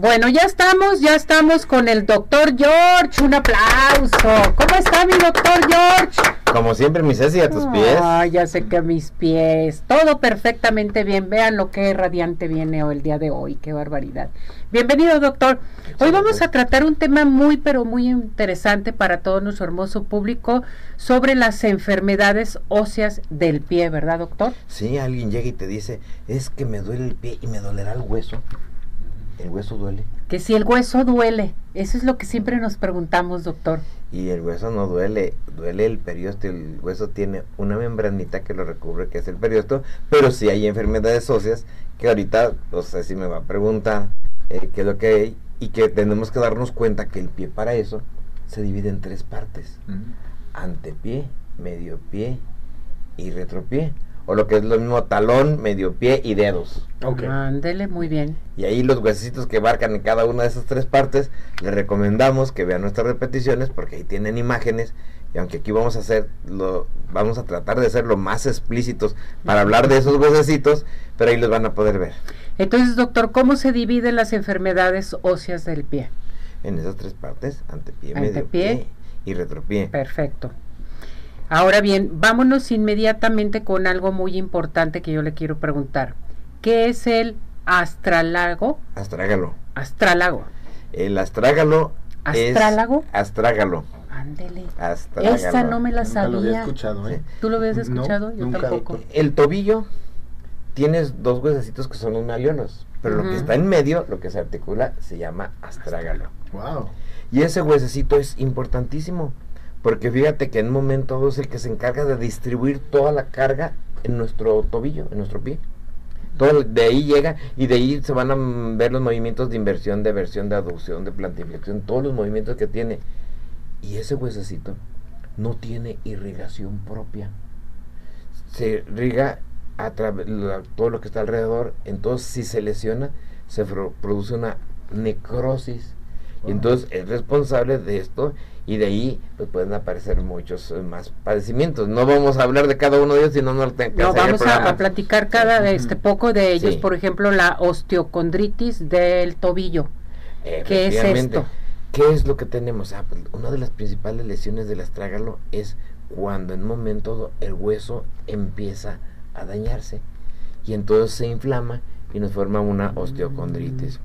Bueno, ya estamos, ya estamos con el doctor George. Un aplauso. ¿Cómo está mi doctor George? Como siempre, mi Ceci, a tus pies. Ah, ya sé que a mis pies. Todo perfectamente bien. Vean lo que radiante viene hoy, el día de hoy. Qué barbaridad. Bienvenido, doctor. Hoy vamos a tratar un tema muy, pero muy interesante para todo nuestro hermoso público sobre las enfermedades óseas del pie, ¿verdad, doctor? Sí, alguien llega y te dice, es que me duele el pie y me dolerá el hueso. El hueso duele. Que si el hueso duele, eso es lo que siempre nos preguntamos, doctor. Y el hueso no duele, duele el periósteo. El hueso tiene una membranita que lo recubre, que es el periósteo, pero si hay enfermedades óseas, que ahorita, no sé si me va a preguntar eh, qué es lo que hay, y que tenemos que darnos cuenta que el pie para eso se divide en tres partes. Antepié, medio pie y retropié o lo que es lo mismo talón, medio pie y dedos. Okay. Ándele, muy bien. Y ahí los huesecitos que marcan en cada una de esas tres partes, les recomendamos que vean nuestras repeticiones porque ahí tienen imágenes y aunque aquí vamos a hacer lo vamos a tratar de ser lo más explícitos para hablar de esos huesecitos, pero ahí los van a poder ver. Entonces, doctor, ¿cómo se dividen las enfermedades óseas del pie? En esas tres partes, antepié, medio pie y retropié. Perfecto. Ahora bien, vámonos inmediatamente con algo muy importante que yo le quiero preguntar. ¿Qué es el astralago? Astrágalo. Astrálago. El astrágalo ¿Astrálago? es astrágalo. Ándele. Esa no me la sabía. Nunca lo había escuchado, ¿eh? ¿Tú lo habías escuchado? yo tampoco. El tobillo tienes dos huesecitos que son los maliolos, pero lo que está en medio, lo que se articula, se llama astrágalo. Wow. Y ese huesecito es importantísimo porque fíjate que en un momento es el que se encarga de distribuir toda la carga en nuestro tobillo, en nuestro pie. Todo de ahí llega y de ahí se van a ver los movimientos de inversión, de versión, de aducción, de plantiflexión, todos los movimientos que tiene. Y ese huesecito no tiene irrigación propia. Se irriga a través todo lo que está alrededor. Entonces, si se lesiona, se produce una necrosis. Y entonces es responsable de esto y de ahí pues pueden aparecer muchos eh, más padecimientos. No vamos a hablar de cada uno de ellos, sino no No, vamos a, platicar cada este poco de ellos, por ejemplo, la osteocondritis del tobillo. ¿Qué es esto? ¿Qué es lo que tenemos? Ah, pues, una de las principales lesiones del astrágalo es cuando en un momento el hueso empieza a dañarse y entonces se inflama y nos forma una osteocondritis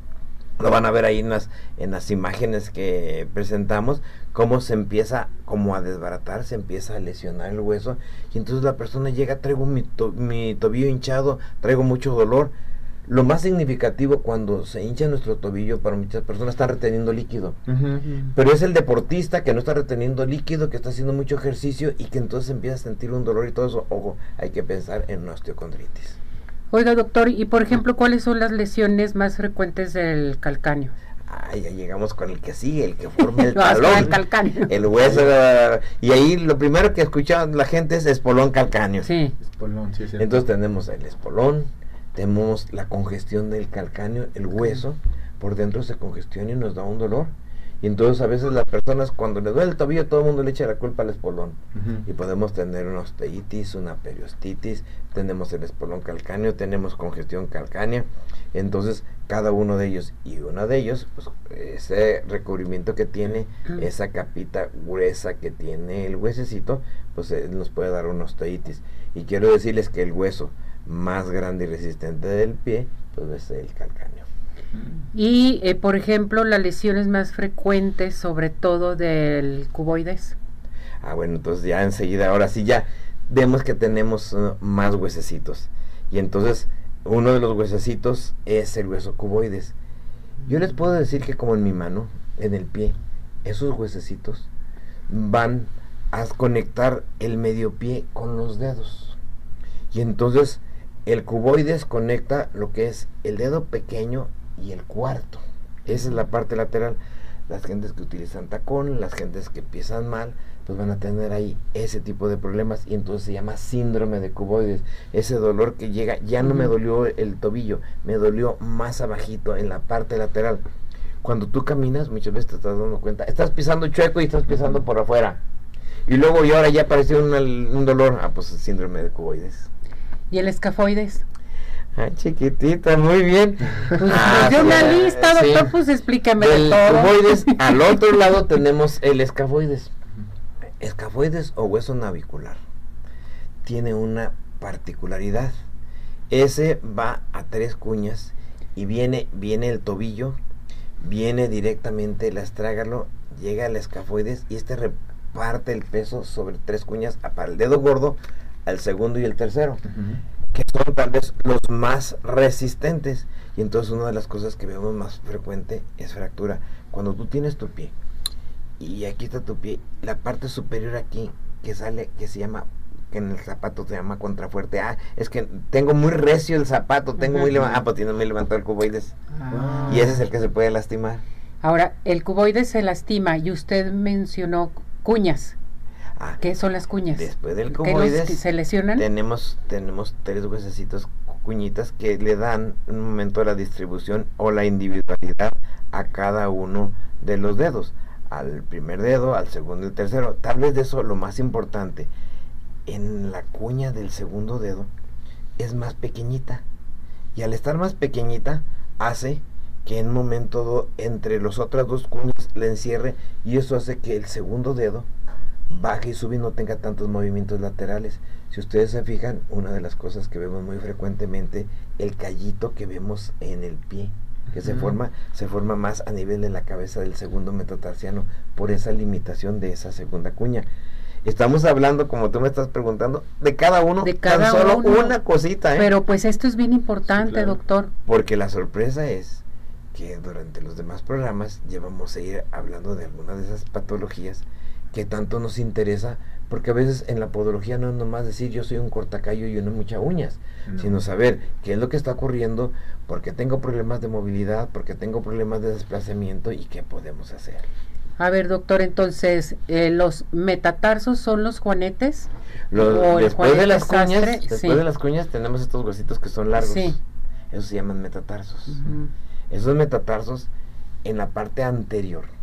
lo van a ver ahí en las, en las imágenes que presentamos, cómo se empieza como a desbaratar, se empieza a lesionar el hueso y entonces la persona llega, traigo mi, mi tobillo hinchado, traigo mucho dolor. Lo más significativo cuando se hincha nuestro tobillo para muchas personas está reteniendo líquido. Pero es el deportista que no está reteniendo líquido, que está haciendo mucho ejercicio y que entonces empieza a sentir un dolor y todo eso. Ojo, hay que pensar en una osteocondritis. Oiga, doctor, y por ejemplo, ¿cuáles son las lesiones más frecuentes del calcáneo? Ay, ya llegamos con el que sigue, el que forma el talón. el calcáneo. El hueso. Y ahí lo primero que escucha la gente es espolón calcáneo. Sí. Espolón, sí, sí. Entonces tenemos el espolón, tenemos la congestión del calcáneo, el hueso, por dentro se congestiona y nos da un dolor. Y entonces a veces las personas cuando le duele el tobillo todo el mundo le echa la culpa al espolón. Y podemos tener una osteitis, una periostitis, tenemos el espolón calcáneo, tenemos congestión calcánea. Entonces cada uno de ellos y uno de ellos, pues ese recubrimiento que tiene, esa capita gruesa que tiene el huesecito, pues eh, nos puede dar una osteitis. Y quiero decirles que el hueso más grande y resistente del pie, pues es el calcáneo. Y, eh, por ejemplo, las lesiones más frecuentes, sobre todo del cuboides. Ah, bueno, entonces ya enseguida, ahora sí ya vemos que tenemos uh, más huesecitos. Y entonces, uno de los huesecitos es el hueso cuboides. Yo les puedo decir que como en mi mano, en el pie, esos huesecitos van a conectar el medio pie con los dedos. Y entonces el cuboides conecta lo que es el dedo pequeño y el cuarto. Esa es la parte lateral. Las gentes que utilizan tacón, las gentes que empiezan mal, pues van a tener ahí ese tipo de problemas y entonces se llama síndrome de cuboides. Ese dolor que llega, ya no me dolió el tobillo, me dolió más abajito en la parte lateral. Cuando tú caminas, muchas veces te estás dando cuenta, estás pisando chueco y estás pisando por afuera. Y luego y ahora ya apareció un, un dolor, ah, pues el síndrome de cuboides. ¿Y el escafoides? Ah, chiquitita, muy bien. Pues ah, de una lista, doctor, pues explíqueme de todo. Cuboides, al otro lado tenemos el escafoides. Escafoides o hueso navicular. Tiene una particularidad. Ese va a tres cuñas y viene, viene el tobillo, viene directamente el astrágalo, llega al escafoides y este reparte el peso sobre tres cuñas para el dedo gordo, al segundo y el tercero que son tal vez los más resistentes. Y entonces una de las cosas que vemos más frecuente es fractura. Cuando tú tienes tu pie y aquí está tu pie, la parte superior aquí que sale, que se llama, que en el zapato se llama contrafuerte. Ah, es que tengo muy recio el zapato, tengo muy levantado, ah, pues tiene muy levantado el cuboides. Ah. Y ese es el que se puede lastimar. Ahora, el cuboides se lastima y usted mencionó cuñas. Ah, ¿Qué son las cuñas? Después del cuboides se lesionan? Tenemos, tenemos tres huesecitos cuñitas que le dan un momento la distribución o la individualidad a cada uno de los dedos. Al primer dedo, al segundo y tercero. Tal vez de eso lo más importante. En la cuña del segundo dedo es más pequeñita. Y al estar más pequeñita hace que en un momento entre las otras dos cuñas le encierre y eso hace que el segundo dedo baje y sube y no tenga tantos movimientos laterales. Si ustedes se fijan, una de las cosas que vemos muy frecuentemente, el callito que vemos en el pie, que se forma, se forma más a nivel de la cabeza del segundo metatarsiano, por esa limitación de esa segunda cuña. Estamos hablando, como tú me estás preguntando, de cada uno, de cada solo una cosita. ¿eh? Pero pues esto es bien importante, doctor. Porque la sorpresa es que durante los demás programas llevamos a ir hablando de algunas de esas patologías que tanto nos interesa, porque a veces en la podología no es nomás decir yo soy un cortacayo y uno mucha uñas, sino saber qué es lo que está ocurriendo, porque tengo problemas de movilidad, porque tengo problemas de desplazamiento y qué podemos hacer. A ver, doctor, entonces, eh, ¿los metatarsos son los juanetes? después de las cuñas, después de las cuñas tenemos estos huesitos que son largos. Sí. Esos se llaman metatarsos. Esos metatarsos en la parte anterior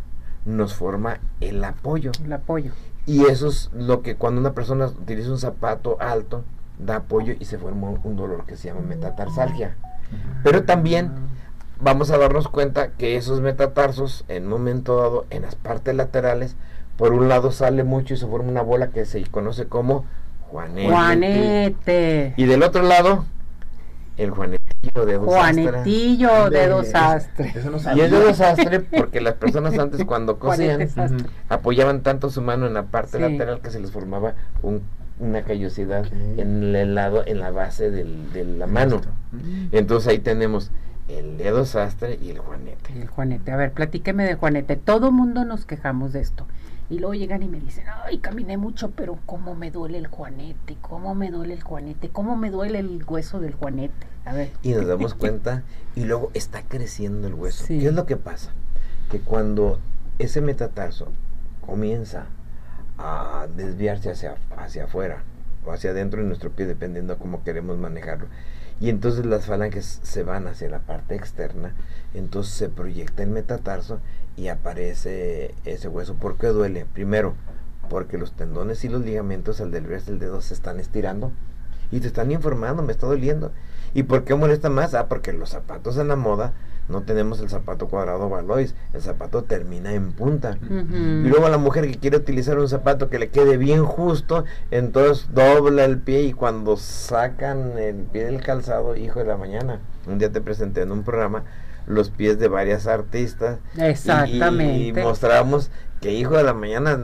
nos forma el apoyo. El apoyo. Y eso es lo que cuando una persona utiliza un zapato alto, da apoyo y se forma un dolor que se llama metatarsalgia. Pero también vamos a darnos cuenta que esos metatarsos, en un momento dado, en las partes laterales, por un lado sale mucho y se forma una bola que se conoce como juanete. Juanete. Y del otro lado, el Juanetillo de Juanetillo de dos astres. y es de dos astres porque las personas antes cuando cosían apoyaban tanto su mano en la parte lateral que se les formaba una callosidad en el lado, en la base de la mano. Entonces ahí tenemos el dedo sastre y el juanete. El juanete. A ver, platíqueme de juanete. Todo mundo nos quejamos de esto. Y luego llegan y me dicen, ay, caminé mucho, pero cómo me duele el juanete, cómo me duele el juanete, cómo me duele el hueso del juanete. A ver. Y nos damos cuenta y luego está creciendo el hueso. ¿Qué es lo que pasa? Que cuando ese metatarso comienza a desviarse hacia, hacia afuera o hacia adentro de nuestro pie, dependiendo de cómo queremos manejarlo, y entonces las falanges se van hacia la parte externa, entonces se proyecta el metatarso y aparece ese hueso. ¿Por qué duele? Primero, porque los tendones y los ligamentos al del del dedo se están estirando y te están informando, me está doliendo. ¿Y por qué molesta más? Ah, porque los zapatos en la moda no tenemos el zapato cuadrado balois, el zapato termina en punta. Y luego la mujer que quiere utilizar un zapato que le quede bien justo, entonces dobla el pie y cuando sacan el pie del calzado, hijo de la mañana, un día te presenté en un programa los pies de varias artistas. Exactamente. Y, mostramos que hijo de la mañana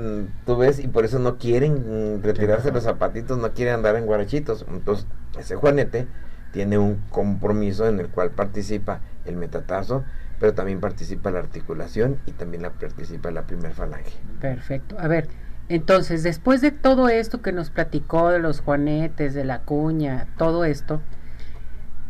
tú ves y por eso no quieren retirarse los zapatitos, no quieren andar en guarachitos. Entonces, ese Juanete tiene un compromiso en el cual participa el metatarso, pero también participa la articulación y también la participa la primer falange. Perfecto. A ver, entonces, después de todo esto que nos platicó de los juanetes, de la cuña, todo esto,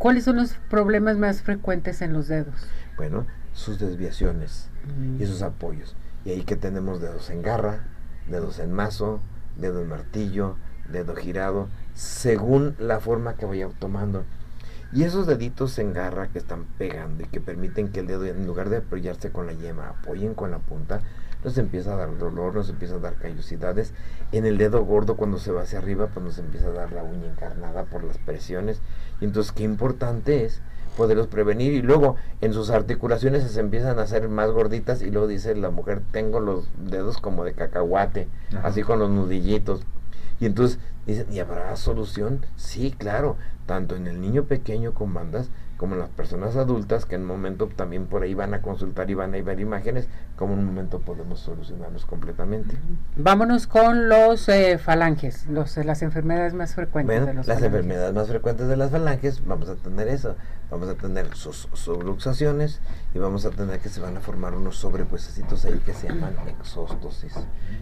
¿Cuáles son los problemas más frecuentes en los dedos? Bueno, sus desviaciones y sus apoyos. Y ahí que tenemos dedos en garra, dedos en mazo, dedo en martillo, dedo girado, según la forma que vaya tomando. Y esos deditos en garra que están pegando y que permiten que el dedo, en lugar de apoyarse con la yema, apoyen con la punta, nos empieza a dar dolor, nos empieza a dar callosidades. En el dedo gordo cuando se va hacia arriba, pues nos empieza a dar la uña encarnada por las presiones. Y entonces qué importante es poderlos prevenir y luego en sus articulaciones se empiezan a hacer más gorditas y luego dice la mujer tengo los dedos como de cacahuate, así con los nudillitos. Y entonces dicen, ¿y habrá solución? Sí, claro, tanto en el niño pequeño con bandas como las personas adultas que en un momento también por ahí van a consultar y van a ver imágenes, como en un momento podemos solucionarlos completamente. Vámonos con los eh, falanges, los, las enfermedades más frecuentes de los Las enfermedades más frecuentes de las falanges, vamos a tener eso, vamos a tener sus subluxaciones y vamos a tener que se van a formar unos sobrepuesecitos ahí que se llaman exóstosis.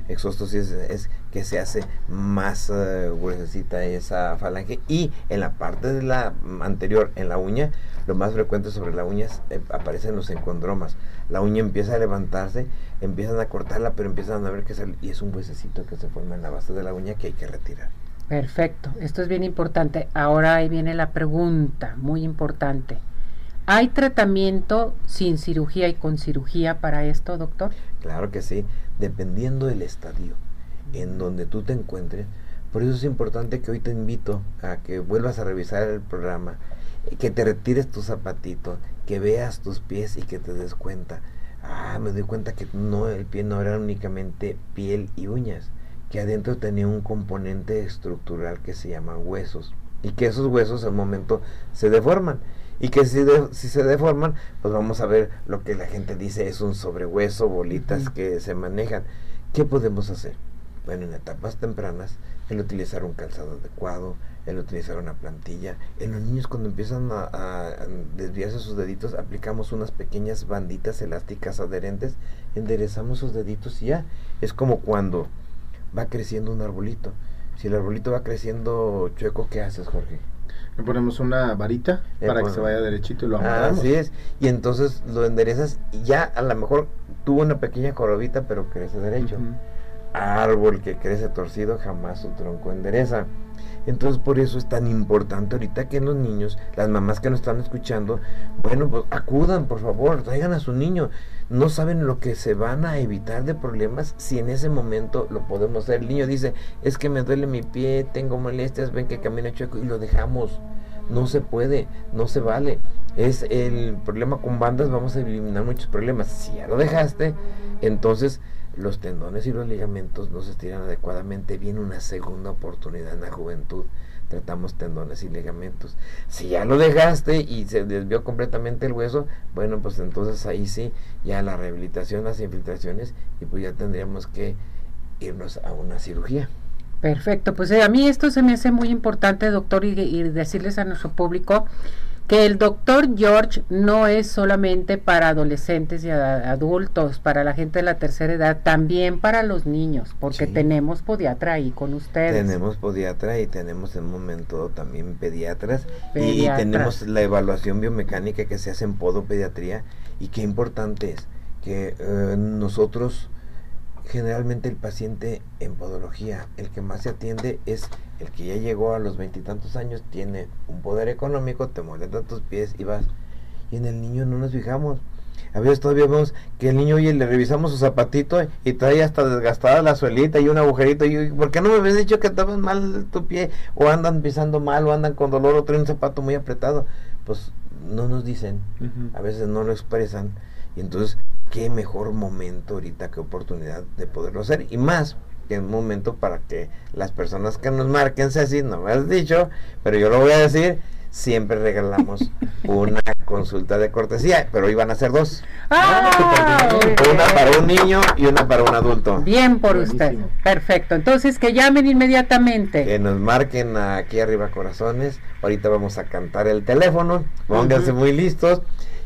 Exóstosis es, que se hace más uh, gruesecita esa falange y en la parte de la anterior, en la uña, lo más frecuente sobre la uña eh, aparecen los encondromas. La uña empieza a levantarse, empiezan a cortarla, pero empiezan a ver que sale, y es un huesecito que se forma en la base de la uña que hay que retirar. Perfecto, esto es bien importante. Ahora ahí viene la pregunta, muy importante. ¿Hay tratamiento sin cirugía y con cirugía para esto, doctor? Claro que sí, dependiendo del estadio en donde tú te encuentres. Por eso es importante que hoy te invito a que vuelvas a revisar el programa que te retires tu zapatito, que veas tus pies y que te des cuenta. Ah, me doy cuenta que no, el pie no era únicamente piel y uñas, que adentro tenía un componente estructural que se llama huesos y que esos huesos al momento se deforman y que si, si se deforman, pues vamos a ver lo que la gente dice es un sobrehueso, bolitas que se manejan. ¿Qué podemos hacer? Bueno, en etapas tempranas, el utilizar un calzado adecuado, el utilizar una plantilla. En los niños cuando empiezan a, desviarse sus deditos, aplicamos unas pequeñas banditas elásticas adherentes, enderezamos sus deditos y ya. Es como cuando va creciendo un arbolito. Si el arbolito va creciendo chueco, ¿qué haces, Jorge? Le ponemos una varita eh, para que se vaya derechito y lo amarramos. Así es. Y entonces lo enderezas y ya a lo mejor tuvo una pequeña corobita, pero crece derecho. Árbol que crece torcido jamás su tronco endereza. Entonces por eso es tan importante ahorita que los niños, las mamás que nos están escuchando, bueno, pues acudan, por favor, traigan a su niño. No saben lo que se van a evitar de problemas si en ese momento lo podemos hacer. El niño dice, es que me duele mi pie, tengo molestias, ven que camino chueco y lo dejamos. No se puede, no se vale. Es el problema con bandas, vamos a eliminar muchos problemas. Si ya lo dejaste, entonces los tendones y los ligamentos no se estiran adecuadamente, viene una segunda oportunidad en la juventud. Tratamos tendones y ligamentos. Si ya lo dejaste y se desvió completamente el hueso, bueno, pues entonces ahí sí, ya la rehabilitación, las infiltraciones, y pues ya tendríamos que irnos a una cirugía. Perfecto, pues eh, a mí esto se me hace muy importante, doctor, y decirles a nuestro público que el doctor George no es solamente para adolescentes y adultos, para la gente de la tercera edad, también para los niños, porque tenemos podiatra ahí con ustedes. Tenemos podiatra y tenemos en un momento también pediatras, y tenemos la evaluación biomecánica que se hace en podopediatría y qué importante es que eh, nosotros generalmente el paciente en podología, el que más se atiende es el que ya llegó a los veintitantos años, tiene un poder económico, te molesta tus pies y vas. Y en el niño no nos fijamos. A veces todavía vemos que el niño, oye, le revisamos su zapatito y trae hasta desgastada la suelita y un agujerito. Y ¿por qué no me habías dicho que estabas mal tu pie? O andan pisando mal, o andan con dolor, o traen un zapato muy apretado. Pues no nos dicen, a veces no lo expresan. Y entonces qué mejor momento ahorita, qué oportunidad de poderlo hacer. Y más que un momento para que las personas que nos marquen, así no me has dicho, pero yo lo voy a decir, siempre regalamos una consulta de cortesía, pero hoy van a ser dos. Ah, una para un niño y una para un adulto. Bien por usted. Perfecto. Entonces que llamen inmediatamente. Que nos marquen aquí arriba corazones. Ahorita vamos a cantar el teléfono. Pónganse muy listos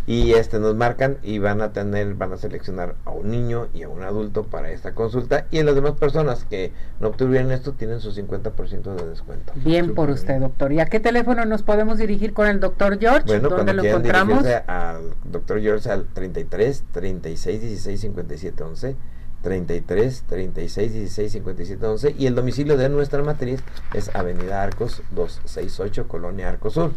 y este nos marcan y van a tener van a seleccionar a un niño y a un adulto para esta consulta y las demás personas que no obtuvieron esto tienen su 50% de descuento. Bien por usted, doctor. ¿Y a qué teléfono nos podemos dirigir con el doctor George? Bueno, ¿Dónde lo encontramos? al doctor George al 33 36 16 57 11 33 36 16 57 11 y el domicilio de nuestra matriz es Avenida Arcos 268 Colonia Arcos Sur.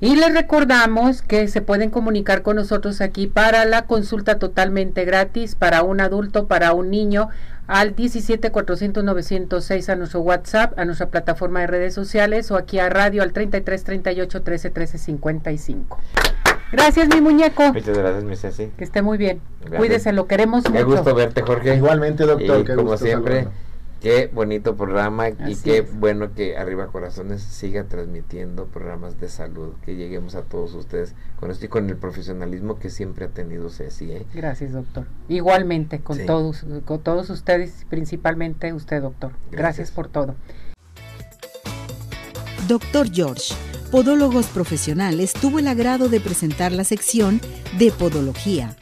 Y les recordamos que se pueden comunicar con nosotros aquí para la consulta totalmente gratis para un adulto, para un niño, al 17 400 906 a nuestro WhatsApp, a nuestra plataforma de redes sociales o aquí a radio al 33 38 13 13 55. Gracias, mi muñeco. Muchas gracias, mi Ceci. Que esté muy bien. Cuídese, lo queremos Qué gusto verte, Jorge. Igualmente, doctor. Y como siempre, qué bonito programa y qué bueno que Arriba Corazones siga transmitiendo programas de salud, que lleguemos a todos ustedes con esto y con el profesionalismo que siempre ha tenido Ceci. ¿eh? Gracias, doctor. Igualmente, con todos, con todos ustedes, principalmente usted, doctor. Gracias por todo. Doctor George, Podólogos Profesionales, tuvo el agrado de presentar la sección de Podología